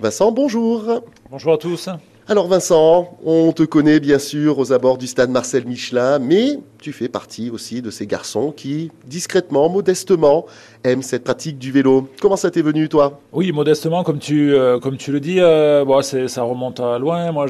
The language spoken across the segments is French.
Vincent, bonjour. Bonjour à tous. Alors Vincent, on te connaît bien sûr aux abords du stade Marcel Michelin, mais tu fais partie aussi de ces garçons qui, discrètement, modestement, aiment cette pratique du vélo. Comment ça t'est venu, toi? Oui, modestement, comme tu, euh, comme tu le dis, euh, bon, ça remonte à loin. Moi,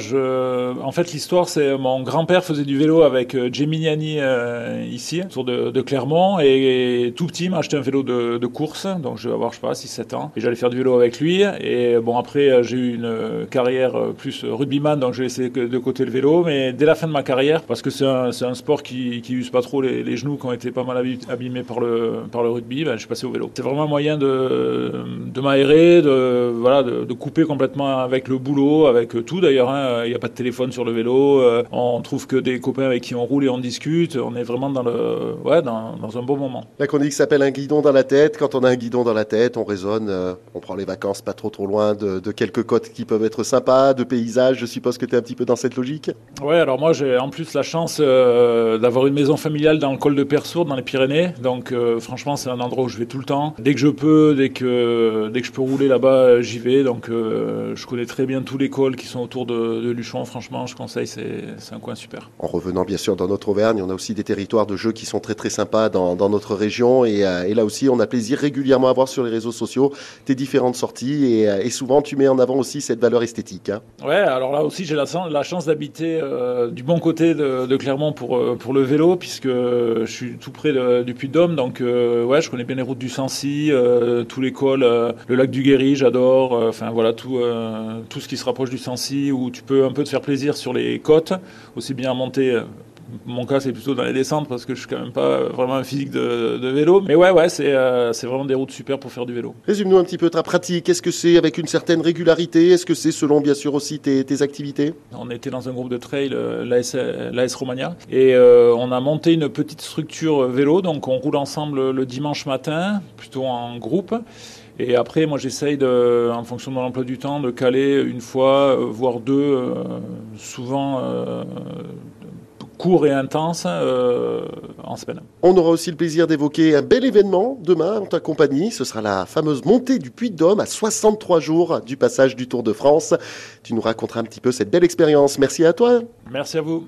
en fait, l'histoire, c'est mon grand-père faisait du vélo avec euh, Geminiani euh, ici, autour de, Clermont, et, tout petit m'a acheté un vélo de, course, donc je vais avoir, je sais pas, 6-7 ans, et j'allais faire du vélo avec lui. Et bon, après, j'ai eu une carrière plus rugbyman, donc j'ai laissé de côté le vélo, mais dès la fin de ma carrière, parce que c'est un, sport qui, qui use pas trop les, les, genoux, qui ont été pas mal abîmés par le, par le rugby, ben, je suis passé au vélo. C'est vraiment un moyen de, de m'aérer, de, voilà, de, de, couper complètement avec le boulot, avec tout d'ailleurs. Hein. Il n'y a pas de téléphone sur le vélo, euh, on trouve que des copains avec qui on roule et on discute. On est vraiment dans, le, ouais, dans, dans un bon moment. La chronique s'appelle un guidon dans la tête. Quand on a un guidon dans la tête, on raisonne, euh, on prend les vacances pas trop trop loin de, de quelques côtes qui peuvent être sympas, de paysages. Je suppose que tu es un petit peu dans cette logique? Ouais, alors moi j'ai en plus la chance euh, d'avoir une maison familiale dans le col de Persourde, dans les Pyrénées. Donc euh, franchement, c'est un endroit où je vais tout le temps. Dès que je peux, dès que, dès que je peux rouler là-bas, j'y vais. Donc euh, je connais très bien tous les cols qui sont autour de, de Luchon. Franchement, je conseille, c'est un coin super. En revenant bien sûr dans notre Auvergne, on a aussi des territoires de jeux qui sont très très sympas dans, dans notre région. Et, euh, et, là aussi, on a plaisir régulièrement à voir sur les réseaux sociaux tes différentes sorties. Et, et souvent, tu mets en avant aussi cette valeur esthétique. Hein. Ouais, alors là aussi, j'ai la, la, chance d'habiter du bon côté de, de Clermont pour, pour le vélo, puisque je suis tout près de, du Puy-de-Dôme, donc euh, ouais, je connais bien les routes du Sancy, euh, tous les cols, euh, le lac du Guéry, j'adore. Voilà, tout, tout ce qui se rapproche du Sancy, où tu peux un peu te faire plaisir sur les côtes, aussi bien monter mon cas, c'est plutôt dans les descentes parce que je suis quand même pas vraiment un physique de, de vélo. Mais ouais, ouais, c'est euh, vraiment des routes super pour faire du vélo. Résume-nous un petit peu ta pratique. Est-ce que c'est avec une certaine régularité? Est-ce que c'est selon, bien sûr, aussi tes, tes, activités? On était dans un groupe de trail, euh, l'AS Romagna, et euh, on a monté une petite structure vélo. Donc, on roule ensemble le dimanche matin, plutôt en groupe. Et après, moi, j'essaye, de, en fonction de mon emploi du temps, de caler une fois, voire deux, euh, souvent euh, court et intense euh, en semaine. On aura aussi le plaisir d'évoquer un bel événement demain en ta compagnie. Ce sera la fameuse montée du Puy de Dôme à 63 jours du passage du Tour de France. Tu nous raconteras un petit peu cette belle expérience. Merci à toi. Merci à vous.